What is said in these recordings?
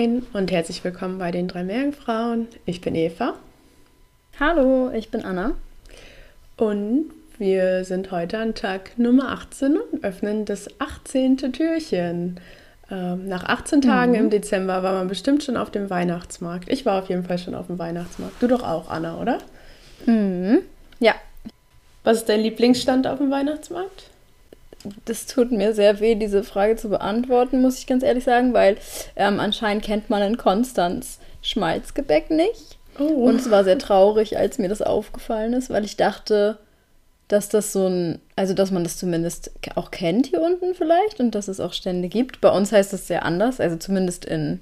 Moin und herzlich willkommen bei den drei Meerjungfrauen. Ich bin Eva Hallo, ich bin Anna. und wir sind heute an Tag Nummer 18 und öffnen das 18. Türchen. Ähm, nach 18 Tagen im Dezember war man bestimmt schon auf dem Weihnachtsmarkt. Ich war auf jeden Fall schon auf dem Weihnachtsmarkt. Du doch auch, Anna, oder? Ja, Was ist dein Lieblingsstand auf dem Weihnachtsmarkt? Das tut mir sehr weh, diese Frage zu beantworten, muss ich ganz ehrlich sagen, weil ähm, anscheinend kennt man in Konstanz Schmalzgebäck nicht. Oh. Und es war sehr traurig, als mir das aufgefallen ist, weil ich dachte, dass das so ein, also dass man das zumindest auch kennt hier unten vielleicht und dass es auch Stände gibt. Bei uns heißt es sehr anders, also zumindest in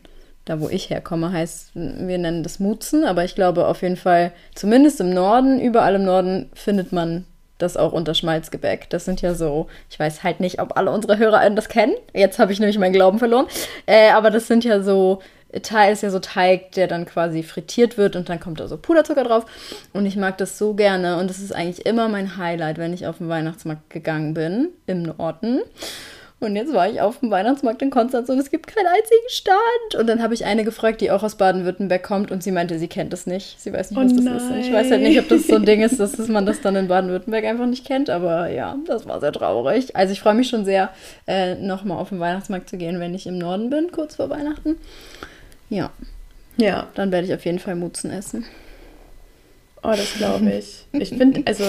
da wo ich herkomme, heißt, wir nennen das Mutzen, aber ich glaube auf jeden Fall, zumindest im Norden, überall im Norden findet man das auch unter Schmalzgebäck. Das sind ja so, ich weiß halt nicht, ob alle unsere HörerInnen das kennen. Jetzt habe ich nämlich meinen Glauben verloren. Äh, aber das sind ja so, Teil ist ja so Teig, der dann quasi frittiert wird und dann kommt da so Puderzucker drauf. Und ich mag das so gerne und das ist eigentlich immer mein Highlight, wenn ich auf den Weihnachtsmarkt gegangen bin im Norden. Und jetzt war ich auf dem Weihnachtsmarkt in Konstanz und es gibt keinen einzigen Stand. Und dann habe ich eine gefragt, die auch aus Baden-Württemberg kommt und sie meinte, sie kennt das nicht. Sie weiß nicht, Oh was das ist. Und ich weiß halt nicht, ob das so ein Ding ist, dass man das dann in Baden-Württemberg einfach nicht kennt. Aber ja, das war sehr traurig. Also ich freue mich schon sehr, äh, nochmal auf den Weihnachtsmarkt zu gehen, wenn ich im Norden bin, kurz vor Weihnachten. Ja, Ja, dann werde ich auf jeden Fall Mutzen essen. oh, das glaube ich. Ich finde, also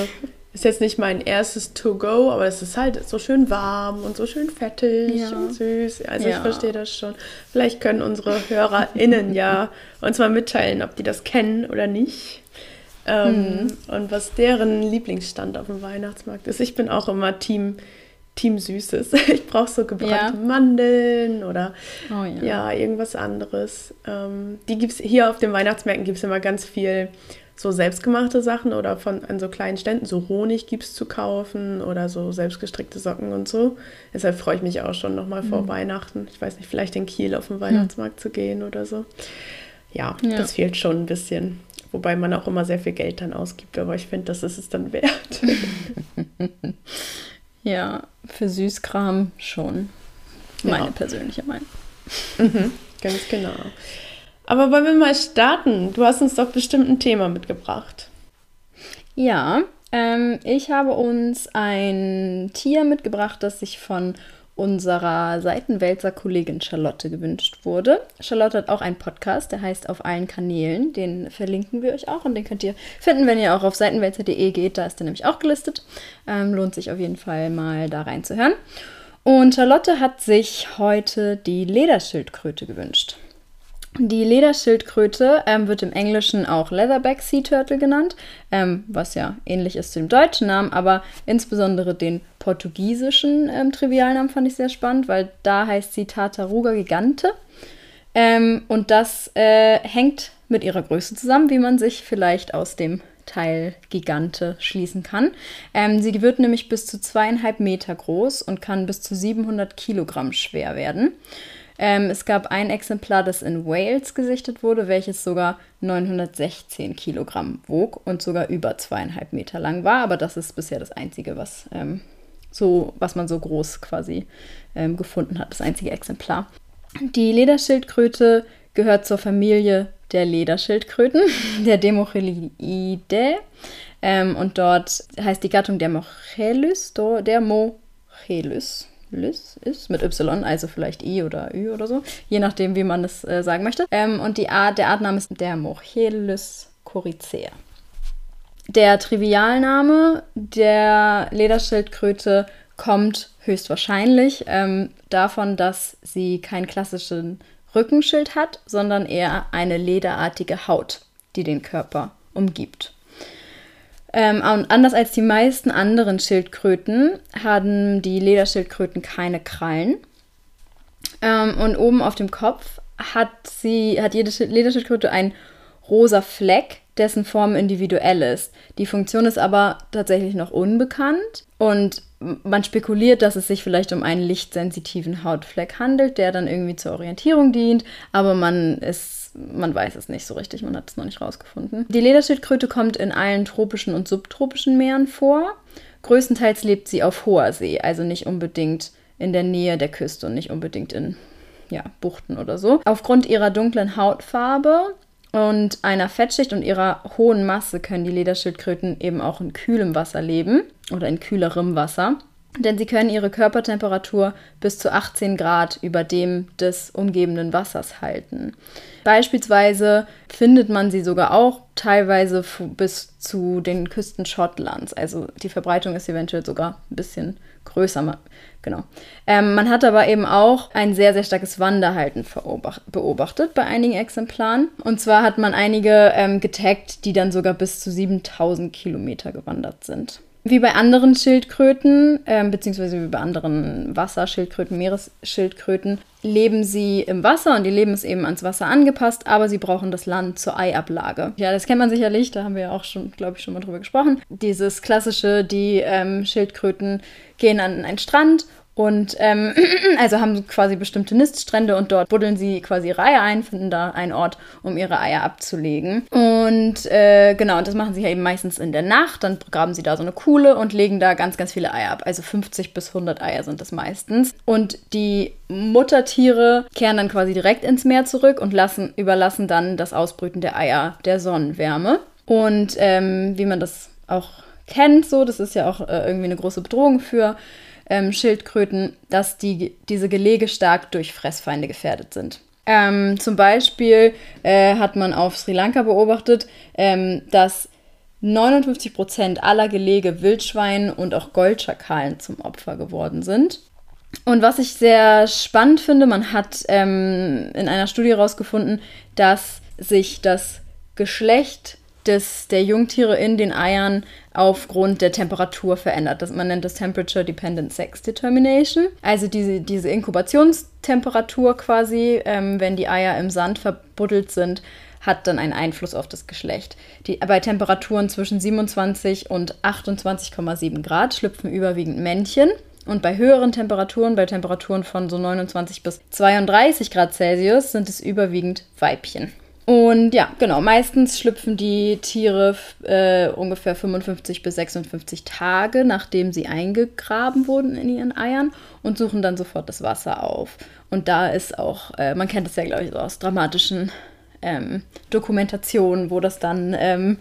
ist jetzt nicht mein erstes To-Go, aber es ist halt so schön warm und so schön fettig Ja. und süß. Also ich Ja. verstehe das schon. Vielleicht können unsere HörerInnen ja uns mal mitteilen, ob die das kennen oder nicht. Ähm, Und was deren Lieblingsstand auf dem Weihnachtsmarkt ist. Ich bin auch immer Team, Team Süßes. Ich brauche so gebrannte Ja. Mandeln oder Oh ja. ja, irgendwas anderes. Ähm, die gibt's hier auf den Weihnachtsmärkten gibt es immer ganz viel so selbstgemachte Sachen oder von an so kleinen Ständen, so Honig gibt es zu kaufen oder so selbstgestrickte Socken und so. Deshalb freue ich mich auch schon nochmal vor Weihnachten. Ich weiß nicht, vielleicht in Kiel auf den Weihnachtsmarkt zu gehen oder so. Ja, Ja. das fehlt schon ein bisschen. Wobei man auch immer sehr viel Geld dann ausgibt, aber ich finde, das ist es dann wert. Ja, für Süßkram schon. Meine Ja. persönliche Meinung. Ganz genau. Aber wollen wir mal starten? Du hast uns doch bestimmt ein Thema mitgebracht. Ja, ähm, ich habe uns ein Tier mitgebracht, das sich von unserer Seitenwälzer-Kollegin Charlotte gewünscht wurde. Charlotte hat auch einen Podcast, der heißt Auf allen Kanälen. Den verlinken wir euch auch und den könnt ihr finden, wenn ihr auch auf seitenwälzer.de geht. Da ist der nämlich auch gelistet. Ähm, lohnt sich auf jeden Fall mal da reinzuhören. Und Charlotte hat sich heute die Lederschildkröte gewünscht. Die Lederschildkröte ähm, wird im Englischen auch Leatherback Sea Turtle genannt, ähm, was ja ähnlich ist dem deutschen Namen, aber insbesondere den portugiesischen ähm, Trivialnamen fand ich sehr spannend, weil da heißt sie Tartaruga gigante. Ähm, und das äh, hängt mit ihrer Größe zusammen, wie man sich vielleicht aus dem Teil Gigante schließen kann. Ähm, sie wird nämlich bis zu zweieinhalb Meter groß und kann bis zu 700 Kilogramm schwer werden. Ähm, es gab ein Exemplar, das in Wales gesichtet wurde, welches sogar 916 Kilogramm wog und sogar über zweieinhalb Meter lang war. Aber das ist bisher das einzige, was, ähm, so, was man so groß quasi ähm, gefunden hat, das einzige Exemplar. Die Lederschildkröte gehört zur Familie der Lederschildkröten, der Demochelidae. Ähm, und dort heißt die Gattung Dermochelys, Dermochelys. Lys ist mit Y, also vielleicht I oder Ü oder so, je nachdem, wie man es äh, sagen möchte. Ähm, und die Art, der Artname ist Dermochelys corycea. Der Trivialname der Lederschildkröte kommt höchstwahrscheinlich ähm, davon, dass sie keinen klassischen Rückenschild hat, sondern eher eine lederartige Haut, die den Körper umgibt. Ähm, und anders als die meisten anderen Schildkröten haben die Lederschildkröten keine Krallen. Ähm, und oben auf dem Kopf hat sie, hat jede Lederschildkröte einen rosa Fleck, dessen Form individuell ist. Die Funktion ist aber tatsächlich noch unbekannt und man spekuliert, dass es sich vielleicht um einen lichtsensitiven Hautfleck handelt, der dann irgendwie zur Orientierung dient, aber man ist, man weiß es nicht so richtig, man hat es noch nicht rausgefunden. Die Lederschildkröte kommt in allen tropischen und subtropischen Meeren vor. Größtenteils lebt sie auf hoher See, also nicht unbedingt in der Nähe der Küste und nicht unbedingt in ja, Buchten oder so. Aufgrund ihrer dunklen Hautfarbe und einer Fettschicht und ihrer hohen Masse können die Lederschildkröten eben auch in kühlem Wasser leben oder in kühlerem Wasser. Denn sie können ihre Körpertemperatur bis zu 18 Grad über dem des umgebenden Wassers halten. Beispielsweise findet man sie sogar auch teilweise bis zu den Küsten Schottlands. Also die Verbreitung ist eventuell sogar ein bisschen größer. Genau. Ähm, man hat aber eben auch ein sehr, sehr starkes Wanderhalten beobachtet bei einigen Exemplaren. Und zwar hat man einige ähm, getaggt, die dann sogar bis zu 7000 Kilometer gewandert sind. Wie bei anderen Schildkröten, ähm, beziehungsweise wie bei anderen Wasserschildkröten, Meeresschildkröten, leben sie im Wasser und die Leben ist eben ans Wasser angepasst, aber sie brauchen das Land zur Eiablage. Ja, das kennt man sicherlich, da haben wir ja auch schon, glaube ich, schon mal drüber gesprochen. Dieses klassische, die ähm, Schildkröten gehen an einen Strand und ähm, also haben quasi bestimmte Niststrände und dort buddeln sie quasi ihre Eier ein, finden da einen Ort, um ihre Eier abzulegen. Und äh, genau, und das machen sie ja eben meistens in der Nacht. Dann graben sie da so eine Kuhle und legen da ganz, ganz viele Eier ab. Also 50 bis 100 Eier sind das meistens. Und die Muttertiere kehren dann quasi direkt ins Meer zurück und lassen, überlassen dann das Ausbrüten der Eier der Sonnenwärme. Und ähm, wie man das auch kennt, so, das ist ja auch äh, irgendwie eine große Bedrohung für ähm, Schildkröten, dass die, diese Gelege stark durch Fressfeinde gefährdet sind. Ähm, zum Beispiel äh, hat man auf Sri Lanka beobachtet, ähm, dass 59 Prozent aller Gelege Wildschweinen und auch Goldschakalen zum Opfer geworden sind. Und was ich sehr spannend finde, man hat ähm, in einer Studie herausgefunden, dass sich das Geschlecht des, der Jungtiere in den Eiern aufgrund der Temperatur verändert. Das, man nennt das Temperature Dependent Sex Determination. Also diese, diese Inkubationstemperatur quasi, ähm, wenn die Eier im Sand verbuddelt sind, hat dann einen Einfluss auf das Geschlecht. Die, bei Temperaturen zwischen 27 und 28,7 Grad schlüpfen überwiegend Männchen. Und bei höheren Temperaturen, bei Temperaturen von so 29 bis 32 Grad Celsius, sind es überwiegend Weibchen. Und ja, genau, meistens schlüpfen die Tiere äh, ungefähr 55 bis 56 Tage, nachdem sie eingegraben wurden in ihren Eiern und suchen dann sofort das Wasser auf. Und da ist auch, äh, man kennt es ja, glaube ich, so aus dramatischen ähm, Dokumentationen, wo das dann ähm,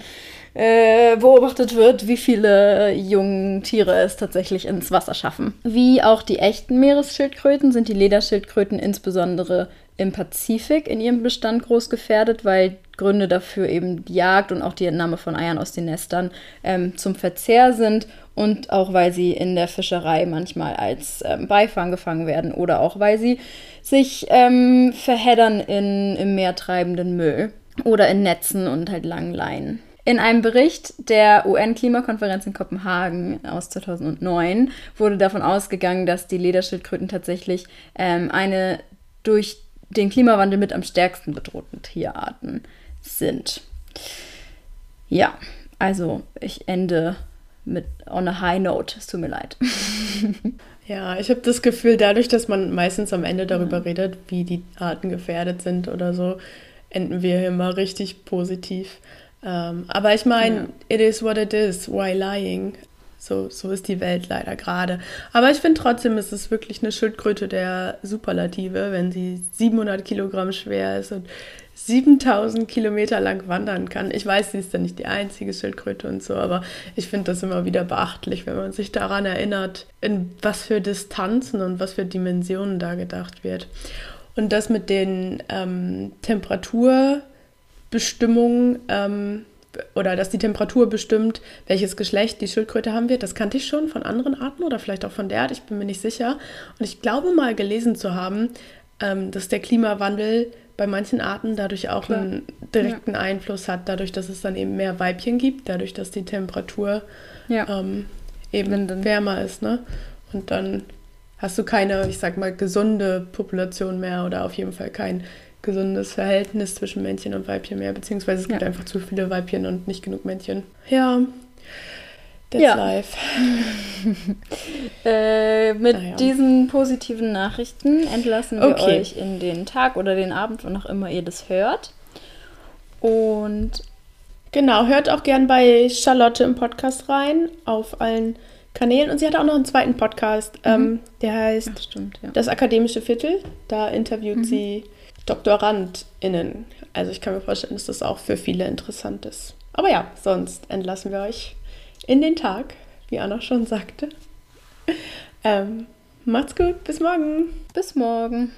äh, beobachtet wird, wie viele jungen Tiere es tatsächlich ins Wasser schaffen. Wie auch die echten Meeresschildkröten sind die Lederschildkröten insbesondere im Pazifik in ihrem Bestand groß gefährdet, weil Gründe dafür eben die Jagd und auch die Entnahme von Eiern aus den Nestern ähm, zum Verzehr sind und auch weil sie in der Fischerei manchmal als ähm, Beifang gefangen werden oder auch weil sie sich ähm, verheddern in im Meer treibenden Müll oder in Netzen und halt langen Leinen. In einem Bericht der UN-Klimakonferenz in Kopenhagen aus 2009 wurde davon ausgegangen, dass die Lederschildkröten tatsächlich ähm, eine durch den Klimawandel mit am stärksten bedrohten Tierarten sind. Ja, also ich ende mit on a high note. Es tut mir leid. Ja, ich habe das Gefühl, dadurch, dass man meistens am Ende darüber redet, wie die Arten gefährdet sind oder so, enden wir immer richtig positiv. Ähm, aber ich meine, ja. it is what it is. Why lying? So, so ist die Welt leider gerade. Aber ich finde trotzdem, ist es wirklich eine Schildkröte der Superlative, wenn sie 700 Kilogramm schwer ist und 7000 Kilometer lang wandern kann. Ich weiß, sie ist dann nicht die einzige Schildkröte und so, aber ich finde das immer wieder beachtlich, wenn man sich daran erinnert, in was für Distanzen und was für Dimensionen da gedacht wird. Und das mit den ähm, Temperaturbestimmungen, ähm, oder dass die Temperatur bestimmt, welches Geschlecht die Schildkröte haben wird. Das kannte ich schon von anderen Arten oder vielleicht auch von der Art, ich bin mir nicht sicher. Und ich glaube mal gelesen zu haben, ähm, dass der Klimawandel bei manchen Arten dadurch auch Klar. einen direkten ja. Einfluss hat, dadurch, dass es dann eben mehr Weibchen gibt, dadurch, dass die Temperatur ja. ähm, eben wärmer ist. Ne? Und dann hast du keine, ich sag mal, gesunde Population mehr oder auf jeden Fall kein gesundes Verhältnis zwischen Männchen und Weibchen mehr, beziehungsweise es gibt ja. einfach zu viele Weibchen und nicht genug Männchen. Ja, that's ja. life. äh, mit ja. diesen positiven Nachrichten entlassen wir okay. euch in den Tag oder den Abend, wann auch immer ihr das hört. Und genau, hört auch gern bei Charlotte im Podcast rein, auf allen Kanälen. Und sie hat auch noch einen zweiten Podcast, mhm. ähm, der heißt Ach, stimmt, ja. Das Akademische Viertel. Da interviewt mhm. sie DoktorandInnen. Also ich kann mir vorstellen, dass das auch für viele interessant ist. Aber ja, sonst entlassen wir euch in den Tag, wie Anna schon sagte. Ähm, macht's gut, bis morgen. Bis morgen.